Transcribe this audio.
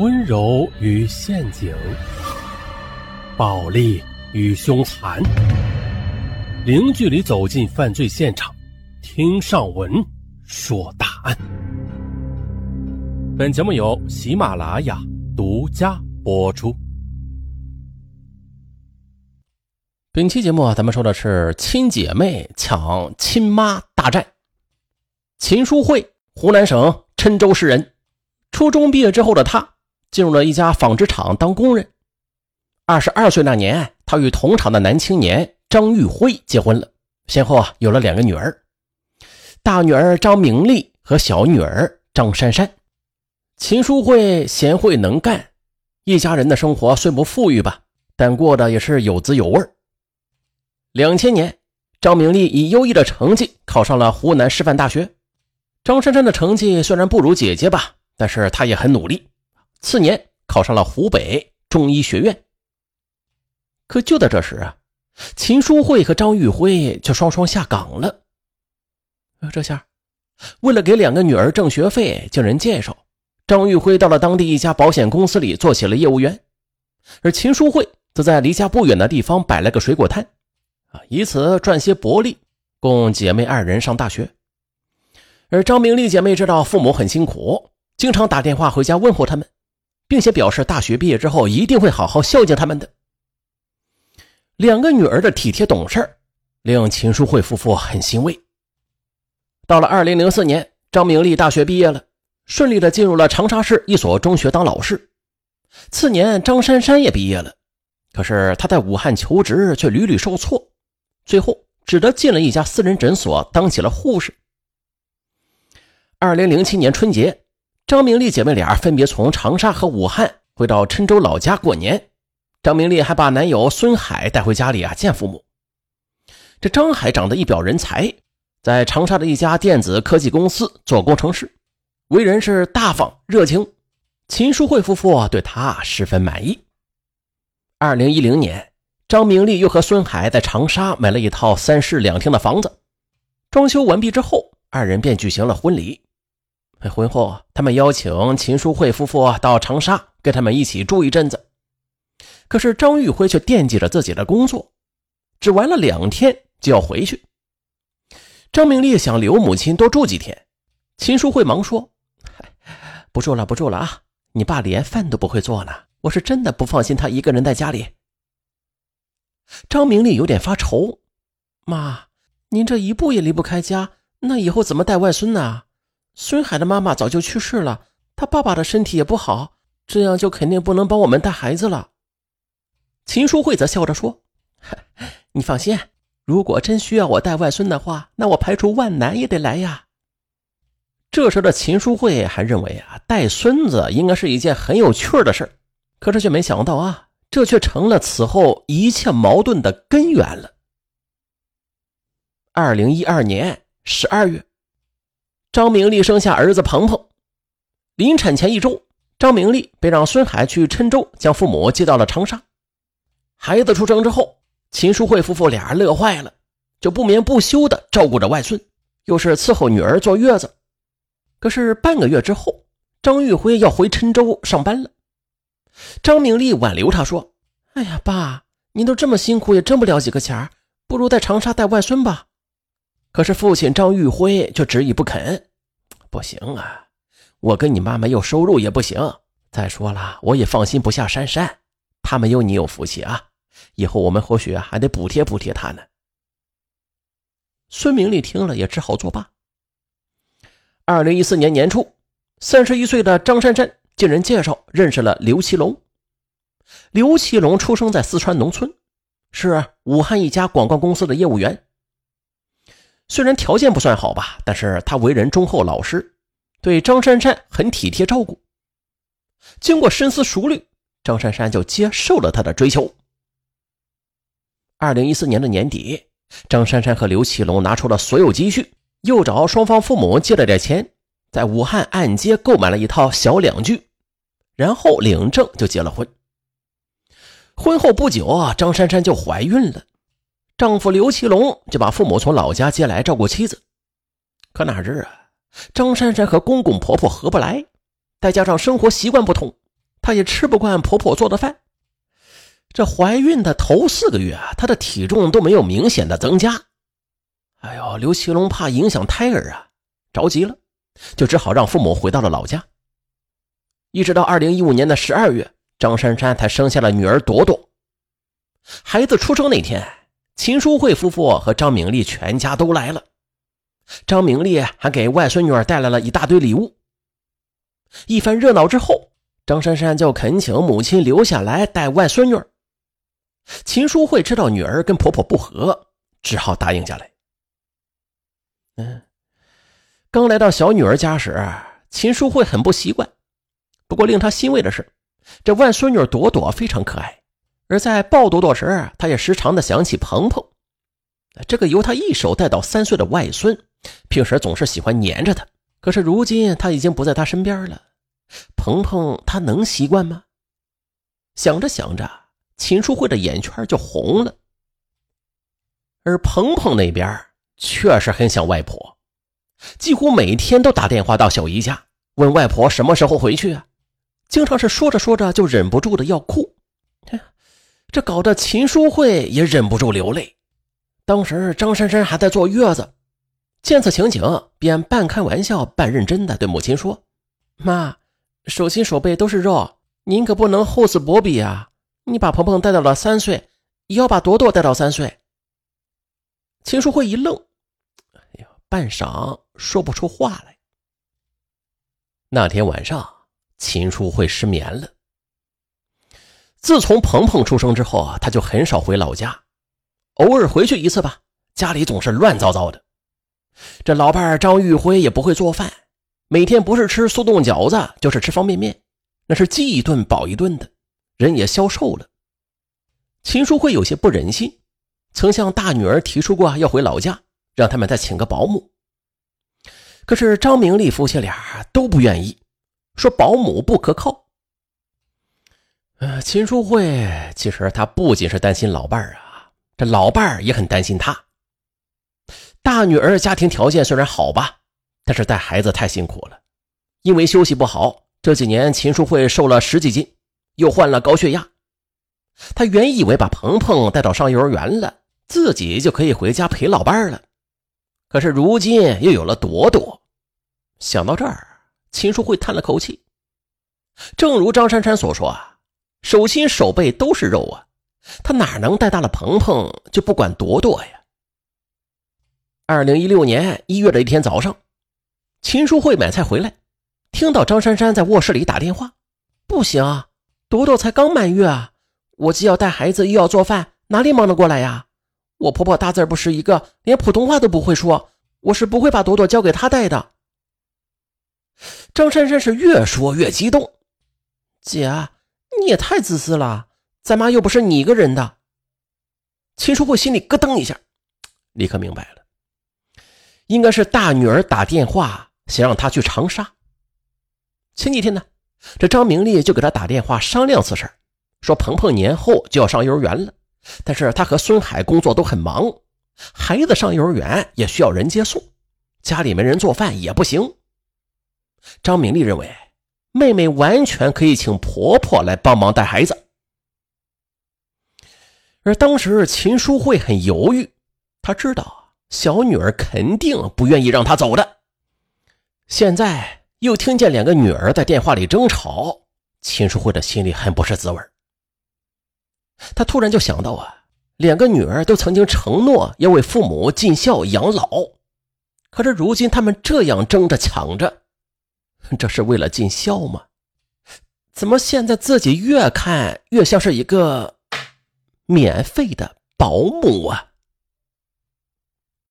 温柔与陷阱，暴力与凶残，零距离走进犯罪现场，听上文说大案。本节目由喜马拉雅独家播出。本期节目啊，咱们说的是亲姐妹抢亲妈大战。秦淑慧，湖南省郴州市人，初中毕业之后的她。进入了一家纺织厂当工人。二十二岁那年，他与同厂的男青年张玉辉结婚了，先后啊有了两个女儿，大女儿张明丽和小女儿张珊珊。秦淑慧贤惠能干，一家人的生活虽不富裕吧，但过得也是有滋有味。两千年，张明丽以优异的成绩考上了湖南师范大学。张珊珊的成绩虽然不如姐姐吧，但是她也很努力。次年考上了湖北中医学院，可就在这时啊，秦淑慧和张玉辉却双双下岗了。这下，为了给两个女儿挣学费，经人介绍，张玉辉到了当地一家保险公司里做起了业务员，而秦淑慧则在离家不远的地方摆了个水果摊，啊，以此赚些薄利，供姐妹二人上大学。而张明丽姐妹知道父母很辛苦，经常打电话回家问候他们。并且表示，大学毕业之后一定会好好孝敬他们的。两个女儿的体贴懂事，令秦淑慧夫妇很欣慰。到了二零零四年，张明丽大学毕业了，顺利的进入了长沙市一所中学当老师。次年，张珊珊也毕业了，可是她在武汉求职却屡屡受挫，最后只得进了一家私人诊所当起了护士。二零零七年春节。张明丽姐妹俩分别从长沙和武汉回到郴州老家过年，张明丽还把男友孙海带回家里啊见父母。这张海长得一表人才，在长沙的一家电子科技公司做工程师，为人是大方热情。秦淑慧夫妇对他十分满意。二零一零年，张明丽又和孙海在长沙买了一套三室两厅的房子，装修完毕之后，二人便举行了婚礼。婚后，他们邀请秦淑慧夫妇到长沙跟他们一起住一阵子。可是张玉辉却惦记着自己的工作，只玩了两天就要回去。张明丽想留母亲多住几天，秦淑慧忙说：“不住了，不住了啊！你爸连饭都不会做呢，我是真的不放心他一个人在家里。”张明丽有点发愁：“妈，您这一步也离不开家，那以后怎么带外孙呢？”孙海的妈妈早就去世了，他爸爸的身体也不好，这样就肯定不能帮我们带孩子了。秦淑慧则笑着说：“你放心，如果真需要我带外孙的话，那我排除万难也得来呀。”这时的秦淑慧还认为啊，带孙子应该是一件很有趣的事可是却没想到啊，这却成了此后一切矛盾的根源了。二零一二年十二月。张明丽生下儿子鹏鹏，临产前一周，张明丽被让孙海去郴州将父母接到了长沙。孩子出生之后，秦淑慧夫妇俩乐坏了，就不眠不休的照顾着外孙，又是伺候女儿坐月子。可是半个月之后，张玉辉要回郴州上班了。张明丽挽留他说：“哎呀，爸，您都这么辛苦，也挣不了几个钱不如在长沙带外孙吧。”可是父亲张玉辉却执意不肯，不行啊！我跟你妈没有收入也不行。再说了，我也放心不下珊珊，她没有你有福气啊！以后我们或许还得补贴补贴她呢。孙明丽听了也只好作罢。二零一四年年初，三十一岁的张珊珊经人介绍认识了刘奇龙。刘奇龙出生在四川农村，是武汉一家广告公司的业务员。虽然条件不算好吧，但是他为人忠厚老实，对张珊珊很体贴照顾。经过深思熟虑，张珊珊就接受了他的追求。二零一四年的年底，张珊珊和刘启龙拿出了所有积蓄，又找双方父母借了点钱，在武汉按揭购买了一套小两居，然后领证就结了婚。婚后不久啊，张珊珊就怀孕了。丈夫刘奇龙就把父母从老家接来照顾妻子，可哪知啊，张珊珊和公公婆婆合不来，再加上生活习惯不同，她也吃不惯婆婆做的饭。这怀孕的头四个月啊，她的体重都没有明显的增加。哎呦，刘奇龙怕影响胎儿啊，着急了，就只好让父母回到了老家。一直到二零一五年的十二月，张珊珊才生下了女儿朵朵。孩子出生那天，秦淑慧夫妇和张明丽全家都来了。张明丽还给外孙女儿带来了一大堆礼物。一番热闹之后，张珊珊就恳请母亲留下来带外孙女儿。秦淑慧知道女儿跟婆婆不和，只好答应下来。嗯，刚来到小女儿家时，秦淑慧很不习惯。不过令她欣慰的是，这外孙女朵朵非常可爱。而在抱朵朵时，她也时常的想起鹏鹏，这个由她一手带到三岁的外孙，平时总是喜欢黏着他。可是如今他已经不在他身边了，鹏鹏他能习惯吗？想着想着。秦淑慧的眼圈就红了，而鹏鹏那边确实很想外婆，几乎每天都打电话到小姨家问外婆什么时候回去啊，经常是说着说着就忍不住的要哭，这搞得秦淑慧也忍不住流泪。当时张珊珊还在坐月子，见此情景，便半开玩笑半认真的对母亲说：“妈，手心手背都是肉，您可不能厚此薄彼啊。”你把鹏鹏带到了三岁，也要把朵朵带到三岁。秦淑慧一愣，哎呀，半晌说不出话来。那天晚上，秦淑慧失眠了。自从鹏鹏出生之后啊，他就很少回老家，偶尔回去一次吧，家里总是乱糟糟的。这老伴张玉辉也不会做饭，每天不是吃速冻饺子，就是吃方便面，那是饥一顿饱一顿的。人也消瘦了，秦淑慧有些不忍心，曾向大女儿提出过要回老家，让他们再请个保姆。可是张明丽夫妻俩都不愿意，说保姆不可靠。呃，秦淑慧其实她不仅是担心老伴儿啊，这老伴儿也很担心她。大女儿家庭条件虽然好吧，但是带孩子太辛苦了，因为休息不好，这几年秦淑慧瘦了十几斤。又患了高血压，他原以为把鹏鹏带到上幼儿园了，自己就可以回家陪老伴儿了。可是如今又有了朵朵，想到这儿，秦淑慧叹了口气。正如张珊珊所说啊，手心手背都是肉啊，他哪能带大了鹏鹏就不管朵朵呀？二零一六年一月的一天早上，秦淑慧买菜回来，听到张珊珊在卧室里打电话，不行啊。朵朵才刚满月啊，我既要带孩子又要做饭，哪里忙得过来呀？我婆婆大字不识一个，连普通话都不会说，我是不会把朵朵交给她带的。张珊珊是越说越激动，姐，你也太自私了，咱妈又不是你一个人的。秦淑慧心里咯噔一下，立刻明白了，应该是大女儿打电话想让她去长沙。前几天呢。这张明丽就给他打电话商量此事，说鹏鹏年后就要上幼儿园了，但是他和孙海工作都很忙，孩子上幼儿园也需要人接送，家里没人做饭也不行。张明丽认为妹妹完全可以请婆婆来帮忙带孩子，而当时秦淑慧很犹豫，她知道小女儿肯定不愿意让她走的，现在。又听见两个女儿在电话里争吵，秦淑慧的心里很不是滋味她突然就想到啊，两个女儿都曾经承诺要为父母尽孝养老，可是如今他们这样争着抢着，这是为了尽孝吗？怎么现在自己越看越像是一个免费的保姆啊？